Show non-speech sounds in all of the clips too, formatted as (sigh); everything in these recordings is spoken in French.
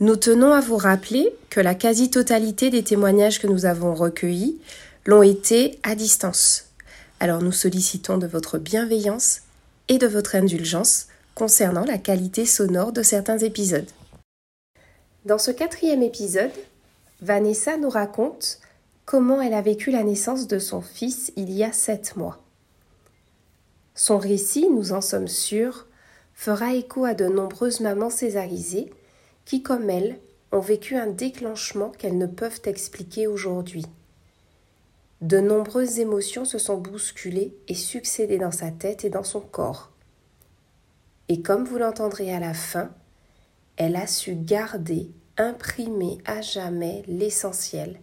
Nous tenons à vous rappeler que la quasi-totalité des témoignages que nous avons recueillis l'ont été à distance. Alors nous sollicitons de votre bienveillance et de votre indulgence concernant la qualité sonore de certains épisodes. Dans ce quatrième épisode, Vanessa nous raconte comment elle a vécu la naissance de son fils il y a sept mois. Son récit, nous en sommes sûrs, fera écho à de nombreuses mamans césarisées qui, comme elle, ont vécu un déclenchement qu'elles ne peuvent expliquer aujourd'hui. De nombreuses émotions se sont bousculées et succédées dans sa tête et dans son corps. Et comme vous l'entendrez à la fin, elle a su garder, imprimer à jamais l'essentiel,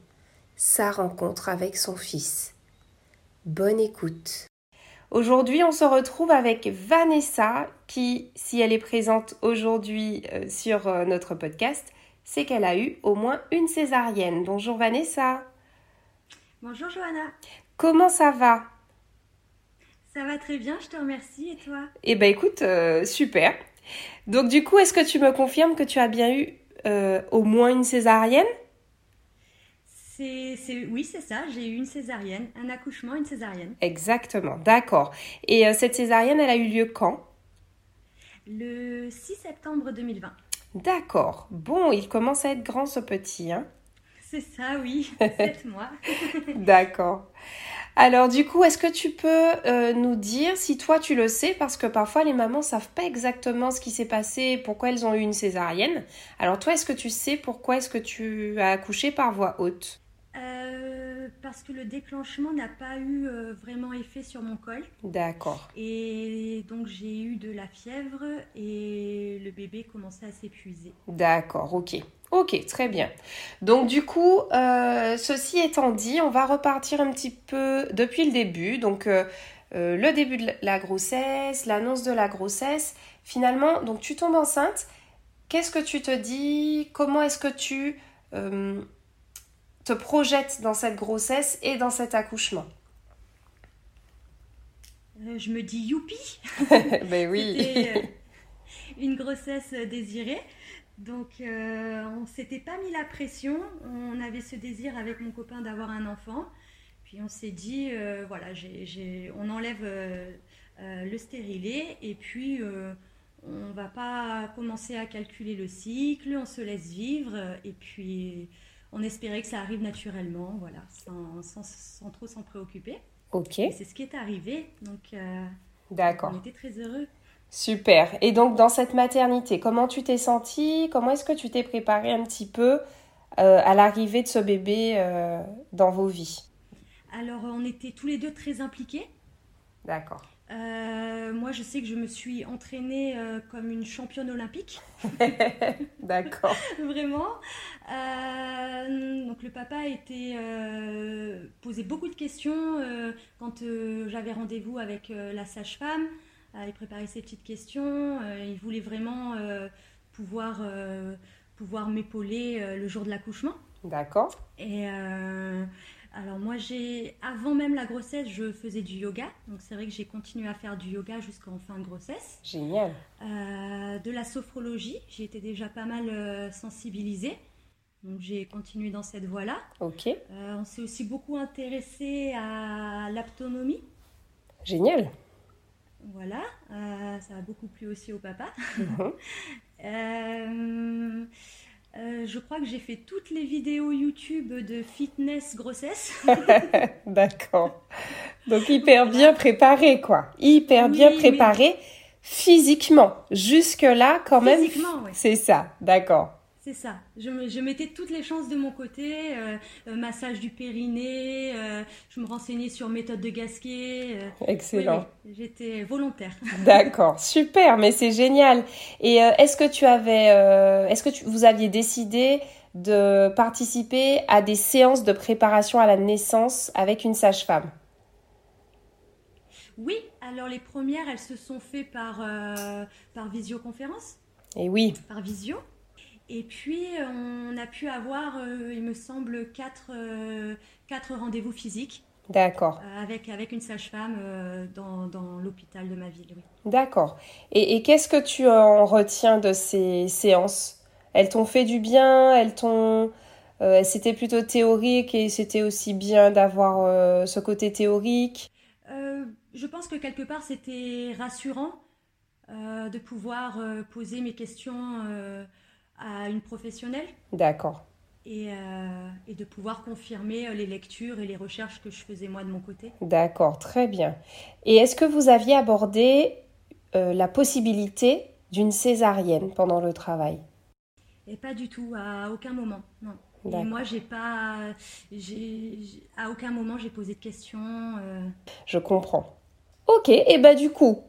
sa rencontre avec son fils. Bonne écoute. Aujourd'hui, on se retrouve avec Vanessa qui, si elle est présente aujourd'hui euh, sur euh, notre podcast, c'est qu'elle a eu au moins une césarienne. Bonjour Vanessa. Bonjour Johanna. Comment ça va? Ça va très bien, je te remercie. Et toi? Eh ben écoute, euh, super. Donc du coup, est-ce que tu me confirmes que tu as bien eu au moins une césarienne? Oui, c'est ça. J'ai eu une césarienne, un accouchement, une césarienne. Exactement, d'accord. Et euh, cette césarienne, elle a eu lieu quand? Le 6 septembre 2020. D'accord. Bon, il commence à être grand ce petit, hein C'est ça, oui. (laughs) Sept mois. (laughs) d'accord. Alors du coup, est-ce que tu peux euh, nous dire si toi tu le sais parce que parfois les mamans savent pas exactement ce qui s'est passé, pourquoi elles ont eu une césarienne. Alors toi, est-ce que tu sais pourquoi est-ce que tu as accouché par voie haute? Euh, parce que le déclenchement n'a pas eu euh, vraiment effet sur mon col. D'accord. Et donc j'ai eu de la fièvre et le bébé commençait à s'épuiser. D'accord, ok. Ok, très bien. Donc du coup, euh, ceci étant dit, on va repartir un petit peu depuis le début. Donc le début de la grossesse, l'annonce de la grossesse. Finalement, donc tu tombes enceinte. Qu'est-ce que tu te dis? Comment est-ce que tu te projette dans cette grossesse et dans cet accouchement. Euh, Je me dis youpi. (laughs) Ben oui. Euh, une grossesse désirée. Donc euh, on s'était pas mis la pression, on avait ce désir avec mon copain d'avoir un enfant. Puis on s'est dit, voilà, on enlève le stérilet et puis on va pas commencer à calculer le cycle, on se laisse vivre. Et puis on espérait que ça arrive naturellement, voilà, sans, trop s'en préoccuper. Ok. c'est ce qui est arrivé, donc euh, D'accord. on était très heureux. Super. Et donc dans cette maternité, comment tu t'es sentie? Comment est-ce que tu t'es préparée un petit peu euh, à l'arrivée de ce bébé euh, dans vos vies? Alors on était tous les deux très impliqués. D'accord. Euh, moi, je sais que je me suis entraînée euh, comme une championne olympique. (laughs) D'accord. (laughs) Vraiment. Euh, donc, le papa était posé beaucoup de questions quand j'avais rendez-vous avec la sage-femme. il préparait ses petites questions. il voulait vraiment pouvoir, pouvoir m'épauler le jour de l'accouchement. D'accord. Et alors moi, j'ai avant même la grossesse, je faisais du yoga. Donc c'est vrai que j'ai continué à faire du yoga jusqu'en fin de grossesse. Génial. Euh, de la sophrologie, j'ai été déjà pas mal euh, sensibilisée. Donc j'ai continué dans cette voie-là. Ok. Euh, on s'est aussi beaucoup intéressé à l'aptonomie. Génial. Voilà, ça a beaucoup plu aussi au papa. Mhm. (laughs) Euh, je crois que j'ai fait toutes les vidéos YouTube de fitness grossesse. (laughs) D'accord. Donc hyper bien préparé, quoi. Hyper bien préparé physiquement. Jusque-là, quand même. Physiquement, oui. C'est ça, d'accord. C'est ça. Je, mettais toutes les chances de mon côté. Euh, euh, massage du périnée. Euh, je me renseignais sur méthode de Gasquet. Excellent. J'étais volontaire. (laughs) D'accord, super, mais c'est génial. Et est-ce que tu avais, est-ce que tu, vous aviez décidé de participer à des séances de préparation à la naissance avec une sage-femme? Oui. Alors les premières, elles se sont faites par par visioconférence. Et oui. Par visio. Et puis, on a pu avoir, euh, il me semble, quatre, euh, quatre rendez-vous physiques. D'accord. Euh, avec, avec une sage-femme dans, dans l'hôpital de ma ville, oui. D'accord. Et, et qu'est-ce que tu en retiens de ces séances? Elles t'ont fait du bien? Elles t'ont... c'était plutôt théorique et c'était aussi bien d'avoir ce côté théorique? Je pense que quelque part, c'était rassurant de pouvoir poser mes questions à une professionnelle. D'accord. Et, euh, et, de pouvoir confirmer euh, les lectures et les recherches que je faisais moi de mon côté. D'accord, très bien. Et est-ce que vous aviez abordé euh, la possibilité d'une césarienne pendant le travail? Et pas du tout, à aucun moment, non. Et moi, j'ai pas, à aucun moment j'ai posé de questions. Je comprends. Ok, et bah du coup,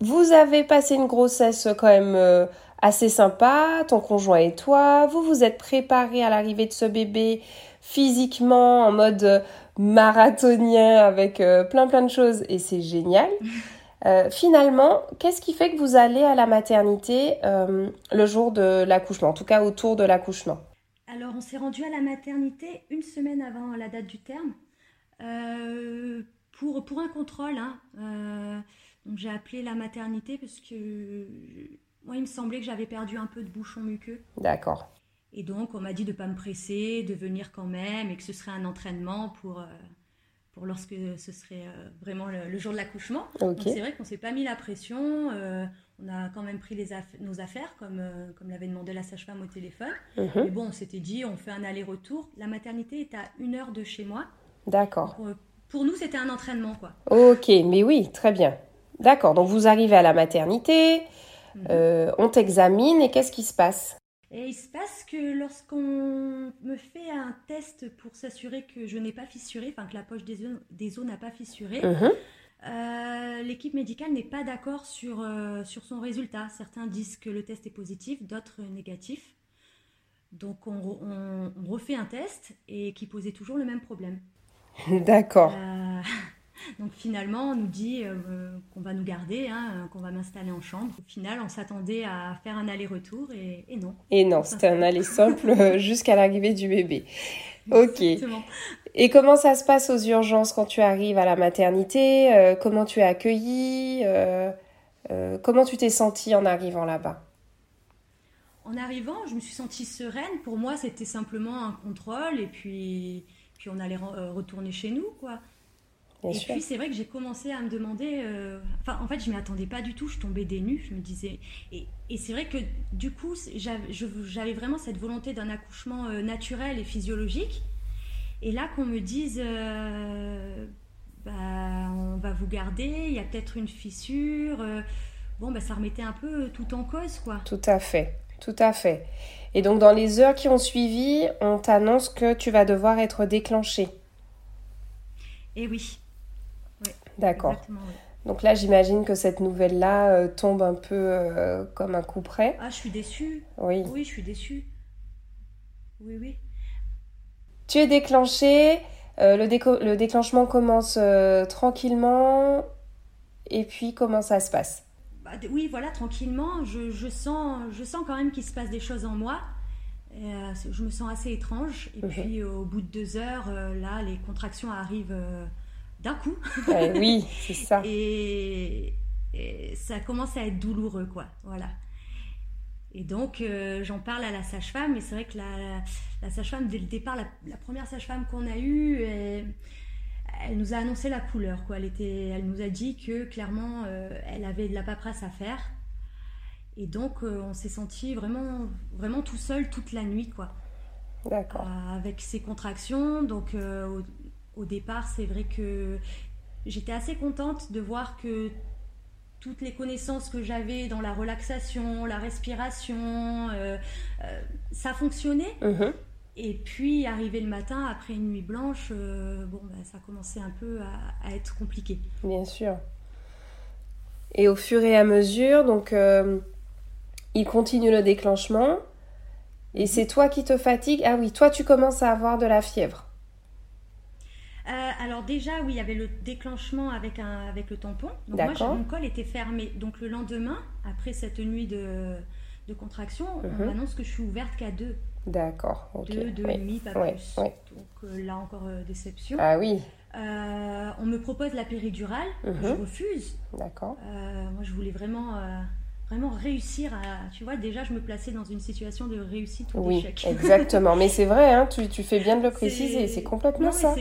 vous avez passé une grossesse quand même assez sympa, ton conjoint et toi, vous vous êtes préparés à l'arrivée de ce bébé physiquement en mode marathonien avec euh, plein plein de choses et c'est génial. (laughs) Euh, finalement, qu'est-ce qui fait que vous allez à la maternité euh, le jour de l'accouchement, en tout cas autour de l'accouchement? Alors on s'est rendu à la maternité une semaine avant la date du terme pour, pour un contrôle. Hein. donc j'ai appelé la maternité parce que moi, il me semblait que j'avais perdu un peu de bouchon muqueux. D'accord. Et donc, on m'a dit de ne pas me presser, de venir quand même, et que ce serait un entraînement pour, euh, pour lorsque ce serait euh, vraiment le, jour de l'accouchement. Donc, c'est vrai qu'on ne s'est pas mis la pression. Euh, on a quand même pris les nos affaires, comme, comme l'avait demandé la sage-femme au téléphone. Mhm. Mais bon, on s'était dit, on fait un aller-retour. La maternité est à une heure de chez moi. D'accord. Pour, nous, c'était un entraînement, quoi. Ok, mais oui, très bien. D'accord, donc vous arrivez à la maternité. Euh, on t'examine et qu'est-ce qui se passe? Et il se passe que lorsqu'on me fait un test pour s'assurer que je n'ai pas fissuré, enfin que la poche des os, n'a pas fissuré, mhm. euh, l'équipe médicale n'est pas d'accord sur, euh, sur son résultat. Certains disent que le test est positif, d'autres négatif. Donc on, on, refait un test et qui posait toujours le même problème. (laughs) D'accord. Donc finalement, on nous dit euh, qu'on va nous garder, hein, qu'on va m'installer en chambre. Au final, on s'attendait à faire un aller-retour et, non. Et non, c'était un aller simple euh, (laughs) jusqu'à l'arrivée du bébé. Ok. Exactement. Et comment ça se passe aux urgences quand tu arrives à la maternité euh, Comment tu es accueillie Comment tu t'es sentie en arrivant là-bas? En arrivant, je me suis sentie sereine. Pour moi, c'était simplement un contrôle et puis, puis on allait retourner chez nous, quoi et puis c'est vrai que j'ai commencé à me demander, euh, enfin en fait je m'y attendais pas du tout, je tombais des nues, je me disais, et, et c'est vrai que du coup j'avais vraiment cette volonté d'un accouchement euh, naturel et physiologique, et là qu'on me dise, euh, bah, on va vous garder, il y a peut-être une fissure, bon bah ça remettait un peu tout en cause quoi. Tout à fait, tout à fait. Et donc dans les heures qui ont suivi, on t'annonce que tu vas devoir être déclenché. Et oui, D'accord. Donc là, j'imagine que cette nouvelle-là euh, tombe un peu euh, comme un coup près. Ah, je suis déçue. Oui. Oui, je suis déçue. Oui, oui. Tu es déclenché. Euh, le, le, déclenchement commence tranquillement. Et puis, comment ça se passe? Bah, Oui, voilà, tranquillement. Je, je, sens, je sens quand même qu'il se passe des choses en moi. je me sens assez étrange. Et puis, au bout de deux heures, là, les contractions arrivent d'un coup. (laughs) oui, c'est ça. Et, ça commence à être douloureux, quoi. Voilà. Et donc, euh, j'en parle à la sage-femme, et c'est vrai que la, sage-femme, dès le départ, la, première sage-femme qu'on a eue, elle, nous a annoncé la couleur, quoi. Elle, était, elle nous a dit que, clairement, euh, elle avait de la paperasse à faire, Et donc, on s'est senti vraiment, vraiment tout seul toute la nuit, quoi. D'accord. avec ces contractions. Donc, au, départ, c'est vrai que j'étais assez contente de voir que toutes les connaissances que j'avais dans la relaxation, la respiration, euh, euh, ça fonctionnait. Et puis, arrivé le matin, après une nuit blanche, euh, bon, bah, ça commençait un peu à, être compliqué. Bien sûr. Et au fur et à mesure, donc, il continue le déclenchement. Et mhm. c'est toi qui te fatigue. Ah oui, toi, tu commences à avoir de la fièvre. Euh, alors déjà, oui, il y avait le déclenchement avec, un, avec le tampon. Donc moi, mon col était fermé. Donc le lendemain, après cette nuit de, de contraction, on mhm. m'annonce que je suis ouverte qu'à deux. D'accord. Deux, deux et demi, pas plus. Donc euh, là encore, euh, déception. Ah oui. on me propose la péridurale. Mhm. Je refuse. D'accord. moi, je voulais vraiment vraiment réussir à. Tu vois, déjà, je me plaçais dans une situation de réussite ou oui, (laughs) exactement. Mais c'est vrai, hein, tu, tu, fais bien de le préciser, c'est complètement ça.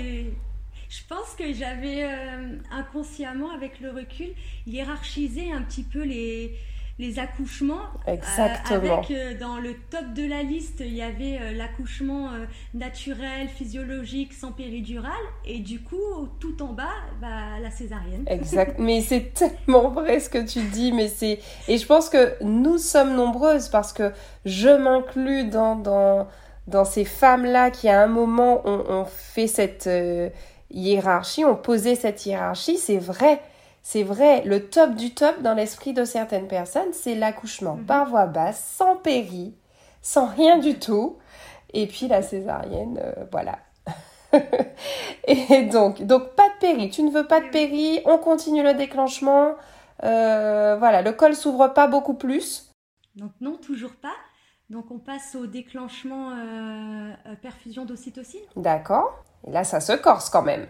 Je pense que j'avais euh, inconsciemment, avec le recul, hiérarchisé un petit peu les, les accouchements. Euh, Exactement. avec euh, dans le top de la liste, il y avait l'accouchement naturel, physiologique, sans péridurale. Et du coup, tout en bas, bah, la césarienne. Exact. (laughs) mais c'est tellement vrai ce que tu dis. Mais c'est et je pense que nous sommes nombreuses parce que je m'inclus dans, dans, dans ces femmes-là qui à un moment ont, fait cette hiérarchie, on posait cette hiérarchie, c'est vrai. C'est vrai, le top du top dans l'esprit de certaines personnes, c'est l'accouchement mhm. par voie basse, sans péri, sans rien du tout. Et puis la césarienne, euh, voilà. (laughs) et donc, donc pas de péri. Tu ne veux pas de péri, on continue le déclenchement. Euh, voilà, le col s'ouvre pas beaucoup plus. Donc non, toujours pas. Donc on passe au déclenchement euh, perfusion d'ocytocine. D'accord. Et là, ça se corse quand même.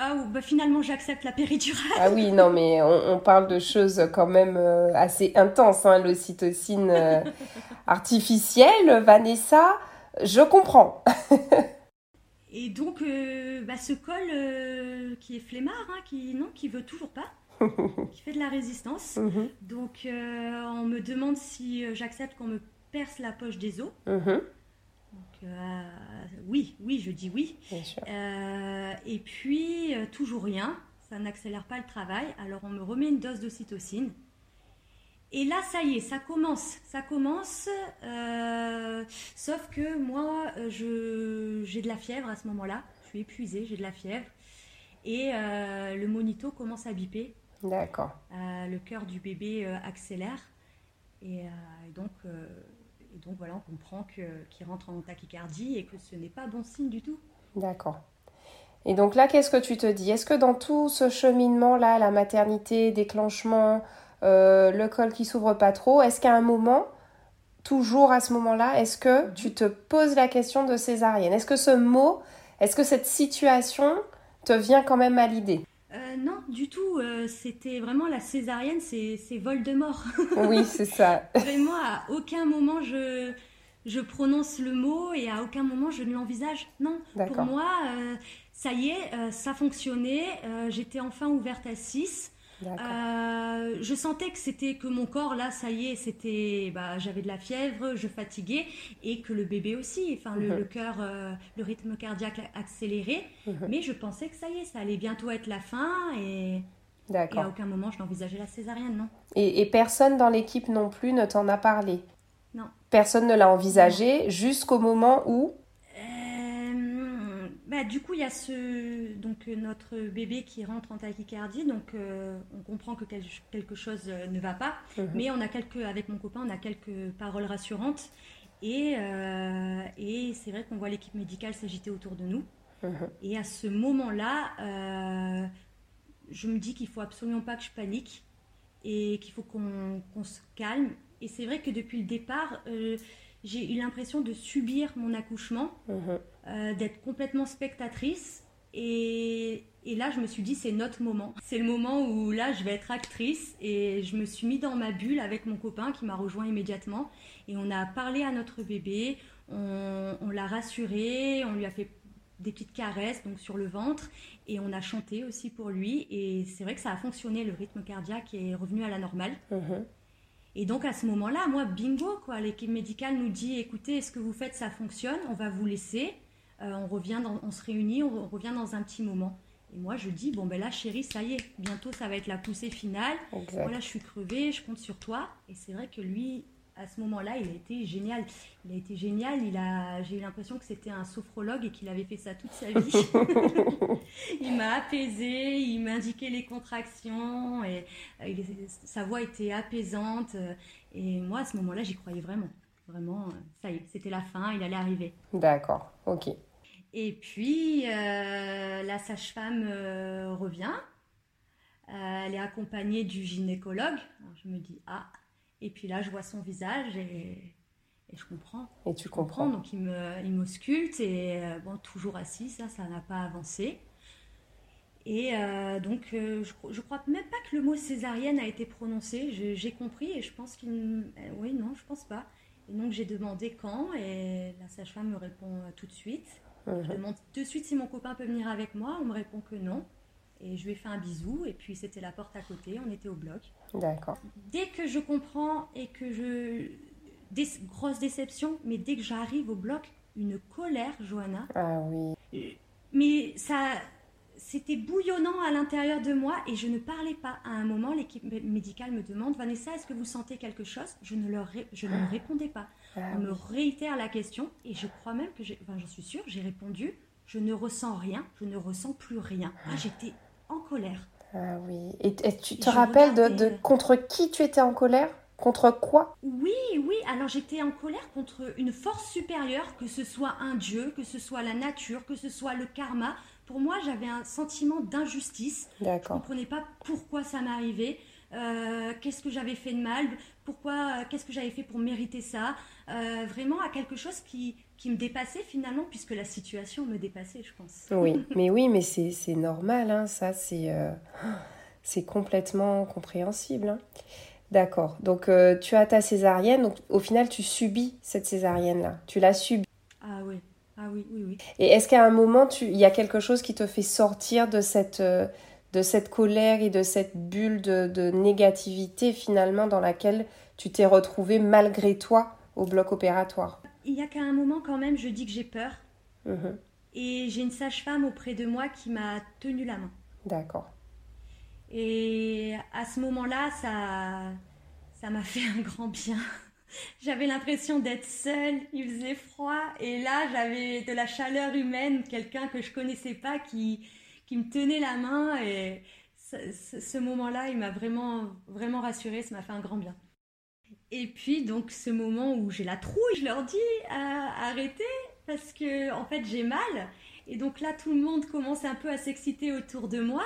Ah, bah finalement, j'accepte la péridurale. Ah oui, non, mais on, parle de choses quand même euh, assez intenses, hein, l'ocytocine euh, (laughs) artificielle, Vanessa. Je comprends. (laughs) Et donc, euh, bah, ce col qui est flemmard, hein, qui non, qui veut toujours pas, (laughs) qui fait de la résistance. Mhm. Donc, on me demande si j'accepte qu'on me perce la poche des os. Mhm. Donc, oui, oui, je dis oui. Euh, et puis, euh, toujours rien, ça n'accélère pas le travail. Alors, on me remet une dose d'ocytocine. Et là, ça y est, ça commence, ça commence. Euh, sauf que moi, j'ai de la fièvre à ce moment-là. Je suis épuisée, j'ai de la fièvre. Et le monito commence à biper. D'accord. le cœur du bébé accélère. Et, donc, et donc voilà, on comprend qu'il rentre en tachycardie et que ce n'est pas bon signe du tout. D'accord. Et donc là, qu'est-ce que tu te dis? Est-ce que dans tout ce cheminement-là, la maternité, déclenchement, euh, le col qui s'ouvre pas trop, est-ce qu'à un moment, toujours à ce moment-là, est-ce que mhm. tu te poses la question de césarienne? Est-ce que ce mot, est-ce que cette situation te vient quand même à l'idée? Non, du tout. Euh, c'était vraiment la césarienne, c'est Voldemort. (laughs) oui, c'est ça. vraiment, à aucun moment je, je prononce le mot et à aucun moment je ne l'envisage. Non, pour moi, euh, ça y est, ça fonctionnait. J'étais enfin ouverte à 6. Euh, je sentais que c'était que mon corps là, ça y est, c'était, bah, j'avais de la fièvre, je fatiguais et que le bébé aussi, enfin le, mhm. (laughs) cœur, euh, le rythme cardiaque accéléré. (laughs) Mais je pensais que ça y est, ça allait bientôt être la fin et, et à aucun moment je n'envisageais la césarienne, non. Et, personne dans l'équipe non plus ne t'en a parlé? Non. Personne ne l'a envisagé jusqu'au moment où bah, du coup, il y a ce, donc, euh, notre bébé qui rentre en tachycardie, donc euh, on comprend que quelque chose euh, ne va pas, mhm. mais on a quelques, avec mon copain, on a quelques paroles rassurantes, et, et c'est vrai qu'on voit l'équipe médicale s'agiter autour de nous. Mhm. Et à ce moment-là, je me dis qu'il faut absolument pas que je panique et qu'il faut qu'on se calme. Et c'est vrai que depuis le départ, j'ai eu l'impression de subir mon accouchement, mhm. euh, d'être complètement spectatrice. Et, et, là, je me suis dit, c'est notre moment. C'est le moment où là, je vais être actrice. Et je me suis mis dans ma bulle avec mon copain qui m'a rejoint immédiatement. Et on a parlé à notre bébé, on, on l'a rassuré, on lui a fait des petites caresses donc sur le ventre et on a chanté aussi pour lui et c'est vrai que ça a fonctionné le rythme cardiaque est revenu à la normale mhm. Et donc à ce moment-là, moi, bingo, quoi. L'équipe médicale nous dit, écoutez, ce que vous faites, ça fonctionne, on va vous laisser, euh, on revient, on se réunit, on revient dans un petit moment. Et moi, je dis, bon, ben là, chérie, ça y est, bientôt, ça va être la poussée finale. Voilà, je suis crevée, je compte sur toi. Et c'est vrai que lui, à ce moment-là, il a été génial. Il a été génial. Il a, j'ai eu l'impression que c'était un sophrologue et qu'il avait fait ça toute sa vie. (laughs) il m'a apaisé, il m'a indiqué les contractions et euh, sa voix était apaisante. Et moi, à ce moment-là, j'y croyais vraiment. Vraiment, euh, ça y est, c'était la fin, il allait arriver. D'accord, ok. Et puis, euh, la sage-femme euh, revient. Euh, elle est accompagnée du gynécologue. je me dis, ah. Et puis là, je vois son visage et, je comprends. Et tu comprends. Donc, il m'ausculte et, bon, toujours assis, ça, ça n'a pas avancé. Et donc, je, je crois même pas que le mot césarienne a été prononcé. J'ai compris et je pense qu'il. Oui, non, je pense pas. Et donc, j'ai demandé quand et la sage-femme me répond tout de suite. Je demande de suite si mon copain peut venir avec moi. On me répond que non. Et je lui ai fait un bisou. Et puis c'était la porte à côté. On était au bloc. D'accord. Dès que je comprends et que je. Des... Grosse déception, mais dès que j'arrive au bloc, une colère, Johanna. Ah oui. Euh, mais ça, c'était bouillonnant à l'intérieur de moi et je ne parlais pas. À un moment, l'équipe médicale me demande Vanessa, est-ce que vous sentez quelque chose? Je ne leur je ne ah. répondais pas. Ah On me réitère la question et je crois même que j'ai, enfin, j'en suis sûre, j'ai répondu Je ne ressens rien, je ne ressens plus rien. Ah, j'étais en colère. Ah oui. Et, tu te rappelles de, contre qui tu étais en colère? Contre quoi? Oui, oui. Alors j'étais en colère contre une force supérieure, que ce soit un dieu, que ce soit la nature, que ce soit le karma, pour moi, j'avais un sentiment d'injustice. Je ne comprenais pas pourquoi ça m'arrivait. Euh, qu'est-ce que j'avais fait de mal, pourquoi, qu'est-ce que j'avais fait pour mériter ça, euh, vraiment à quelque chose qui, qui me dépassait finalement, puisque la situation me dépassait, je pense. Oui, (laughs) mais oui, mais c'est normal, hein, ça, c'est euh, c'est complètement compréhensible. Hein. D'accord, donc tu as ta césarienne, donc au final tu subis cette césarienne-là, tu l'as subie. Ah oui, ah oui, oui, oui. Et est-ce qu'à un moment, tu... il y a quelque chose qui te fait sortir de cette, euh, de cette colère et de cette bulle de, négativité finalement dans laquelle tu t'es retrouvée malgré toi au bloc opératoire Il y a qu'à un moment quand même, je dis que j'ai peur. Mhm. Et j'ai une sage-femme auprès de moi qui m'a tenu la main. D'accord. Et à ce moment-là, ça, ça m'a fait un grand bien. (laughs) J'avais l'impression d'être seule, il faisait froid et là j'avais de la chaleur humaine, quelqu'un que je connaissais pas qui, qui me tenait la main et ce, moment-là il m'a vraiment, vraiment rassurée, ça m'a fait un grand bien. Et puis donc ce moment où j'ai la trouille, je leur dis arrêtez parce que en fait j'ai mal et donc là tout le monde commence un peu à s'exciter autour de moi.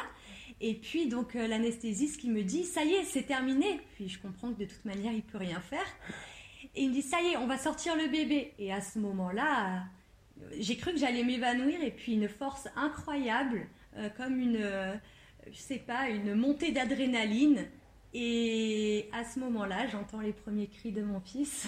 Et puis donc euh, l'anesthésiste qui me dit ça y est c'est terminé. Puis je comprends que de toute manière il peut rien faire. Et il me dit, ça y est, on va sortir le bébé. Et à ce moment-là, j'ai cru que j'allais m'évanouir et puis une force incroyable, euh, comme une, euh, je sais pas, une montée d'adrénaline. Et à ce moment-là, j'entends les premiers cris de mon fils.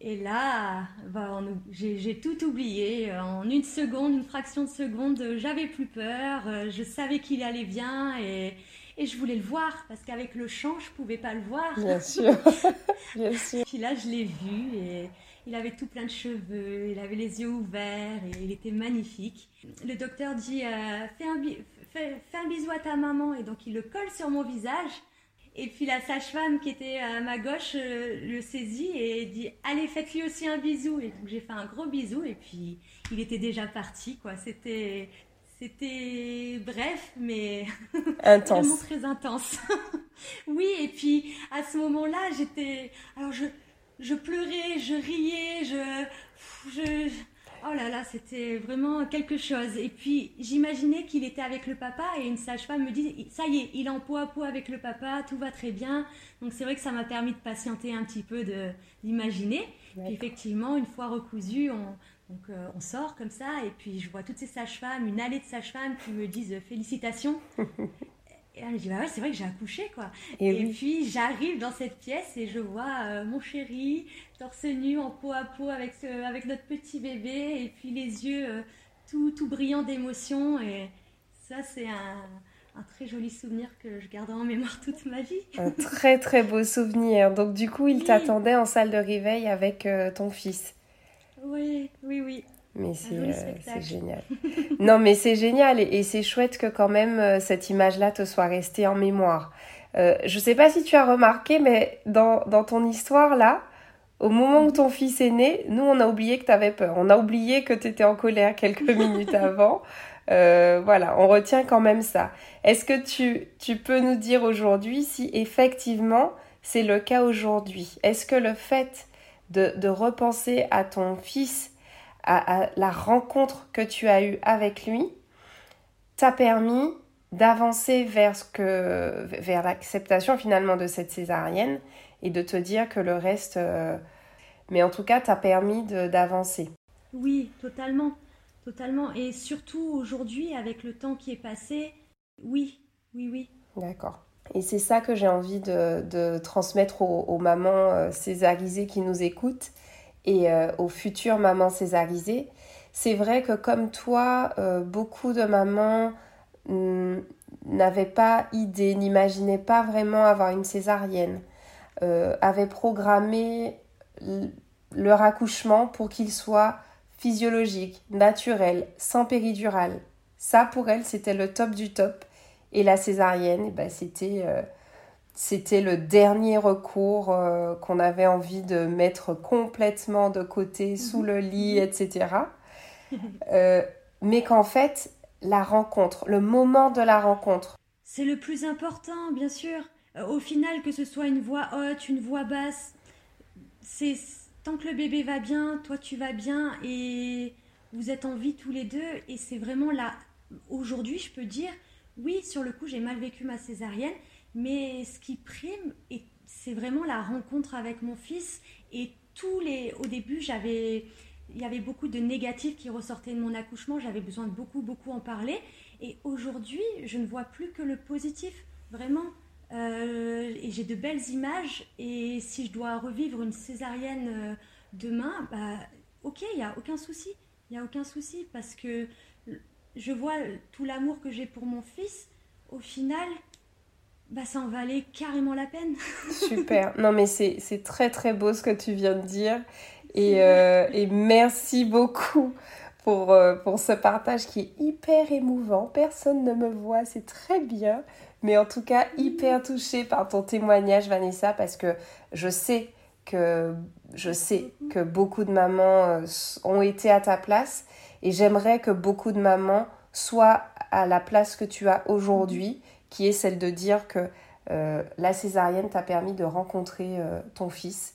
Et là, bah, j'ai tout oublié. En une seconde, une fraction de seconde, j'avais plus peur. Je savais qu'il allait bien et, et je voulais le voir parce qu'avec le chant, je pouvais pas le voir. Bien sûr. (laughs) Bien sûr. Puis là, je l'ai vu et il avait tout plein de cheveux, il avait les yeux ouverts et il était magnifique. Le docteur dit euh, fais, un fais, un bisou à ta maman et donc il le colle sur mon visage. Et puis la sage-femme qui était à ma gauche euh, le saisit et dit allez faites-lui aussi un bisou. Et donc j'ai fait un gros bisou et puis il était déjà parti quoi. C'était c'était bref, mais (laughs) intense. vraiment très intense. (laughs) oui, et puis à ce moment-là, j'étais. Alors je, je pleurais, je riais, je. je oh là là, c'était vraiment quelque chose. Et puis j'imaginais qu'il était avec le papa et une sage-femme me dit Ça y est, il est en peau à peau avec le papa, tout va très bien. Donc c'est vrai que ça m'a permis de patienter un petit peu, d'imaginer. Puis effectivement, une fois recousu, on donc euh, on sort comme ça et puis je vois toutes ces sages-femmes, une allée de sages-femmes qui me disent félicitations. Et elle me dit, bah ouais, c'est vrai que j'ai accouché, quoi. Et, puis, j'arrive dans cette pièce et je vois euh, mon chéri, torse nu, en peau à peau avec, avec notre petit bébé, et puis les yeux euh, tout, tout brillants d'émotion. Et ça, c'est un, un très joli souvenir que je garderai en mémoire toute ma vie. Un très très beau souvenir. Donc du coup, il t'attendait en salle de réveil avec euh, ton fils. Oui, oui, oui. Mais c'est génial. (laughs) non, mais c'est génial et, c'est chouette que quand même cette image-là te soit restée en mémoire. je ne sais pas si tu as remarqué, mais dans, dans ton histoire là, au moment où ton fils est né, nous, on a oublié que tu avais peur. On a oublié que tu étais en colère quelques (laughs) minutes avant. Euh, voilà, on retient quand même ça. Est-ce que tu, tu peux nous dire aujourd'hui si effectivement c'est le cas aujourd'hui? Est-ce que le fait de, de, repenser à ton fils, à, la rencontre que tu as eue avec lui, t'a permis d'avancer vers, vers l'acceptation finalement de cette césarienne et de te dire que le reste, euh, mais en tout cas, t'as permis d'avancer. Oui, totalement, totalement. Et surtout aujourd'hui, avec le temps qui est passé, oui, oui, oui. D'accord. Et c'est ça que j'ai envie de, de transmettre aux, mamans euh, césarisées qui nous écoutent et euh, aux futures mamans césarisées. C'est vrai que comme toi, beaucoup de mamans hmm, n'avaient pas idée, n'imaginaient pas vraiment avoir une césarienne. Euh, avaient programmé leur accouchement pour qu'il soit physiologique, naturel, sans péridurale. Ça, pour elles, c'était le top du top. Et la césarienne, eh ben, c'était, euh, c'était le dernier recours euh, qu'on avait envie de mettre complètement de côté, sous le lit, etc. (laughs) mais qu'en fait, la rencontre, le moment de la rencontre. C'est le plus important, bien sûr. Euh, au final, que ce soit une voix haute, une voix basse, c'est tant que le bébé va bien, toi tu vas bien et vous êtes en vie tous les deux et c'est vraiment là. Aujourd'hui, je peux dire, oui, sur le coup, j'ai mal vécu ma césarienne, mais ce qui prime, c'est vraiment la rencontre avec mon fils et tous les. Au début, j'avais. Il y avait beaucoup de négatifs qui ressortaient de mon accouchement, j'avais besoin de beaucoup, beaucoup en parler. Et aujourd'hui, je ne vois plus que le positif. Vraiment, euh, et j'ai de belles images. Et si je dois revivre une césarienne euh, demain, bah, ok, il n'y a aucun souci. Il n'y a aucun souci parce que je vois tout l'amour que j'ai pour mon fils. Au final, bah, ça en valait carrément la peine. (laughs) Super. Non, mais c'est très très beau ce que tu viens de dire. Et, euh, et merci beaucoup pour, pour ce partage qui est hyper émouvant. Personne ne me voit, c'est très bien. Mais en tout cas, hyper touchée par ton témoignage, Vanessa, parce que je sais que, je sais que beaucoup de mamans euh, ont été à ta place et j'aimerais que beaucoup de mamans soient à la place que tu as aujourd'hui, qui est celle de dire que euh, la césarienne t'a permis de rencontrer euh, ton fils,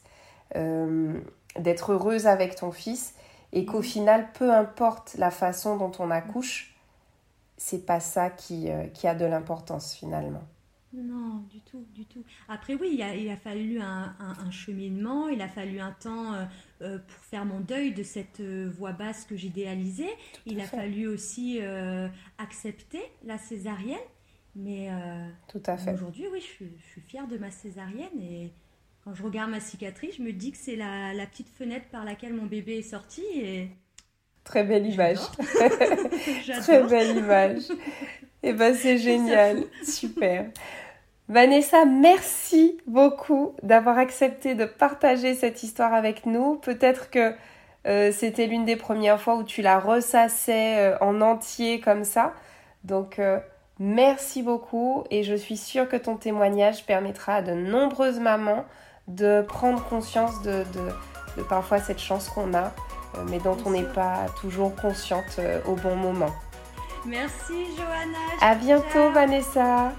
d'être heureuse avec ton fils et qu'au final, peu importe la façon dont on accouche, c'est pas ça qui, euh, qui a de l'importance finalement. Non, du tout, du tout. Après, oui, il a, il a fallu un, un, cheminement, il a fallu un temps euh, euh, pour faire mon deuil de cette voix basse que j'idéalisais. Il a fallu aussi accepter la césarienne. Mais tout à fait. aujourd'hui, oui, je suis, je suis, fière de ma césarienne et quand je regarde ma cicatrice, je me dis que c'est la, la petite fenêtre par laquelle mon bébé est sorti et Très belle image. (laughs) (laughs) Très belle image. Et eh ben c'est génial. Super. Vanessa, merci beaucoup d'avoir accepté de partager cette histoire avec nous. Peut-être que euh, c'était l'une des premières fois où tu la ressassais euh, en entier comme ça. Donc euh, merci beaucoup et je suis sûre que ton témoignage permettra à de nombreuses mamans de prendre conscience de, de parfois cette chance qu'on a euh, mais dont on n'est pas toujours consciente euh, au bon moment. Merci Johanna. À bientôt Vanessa.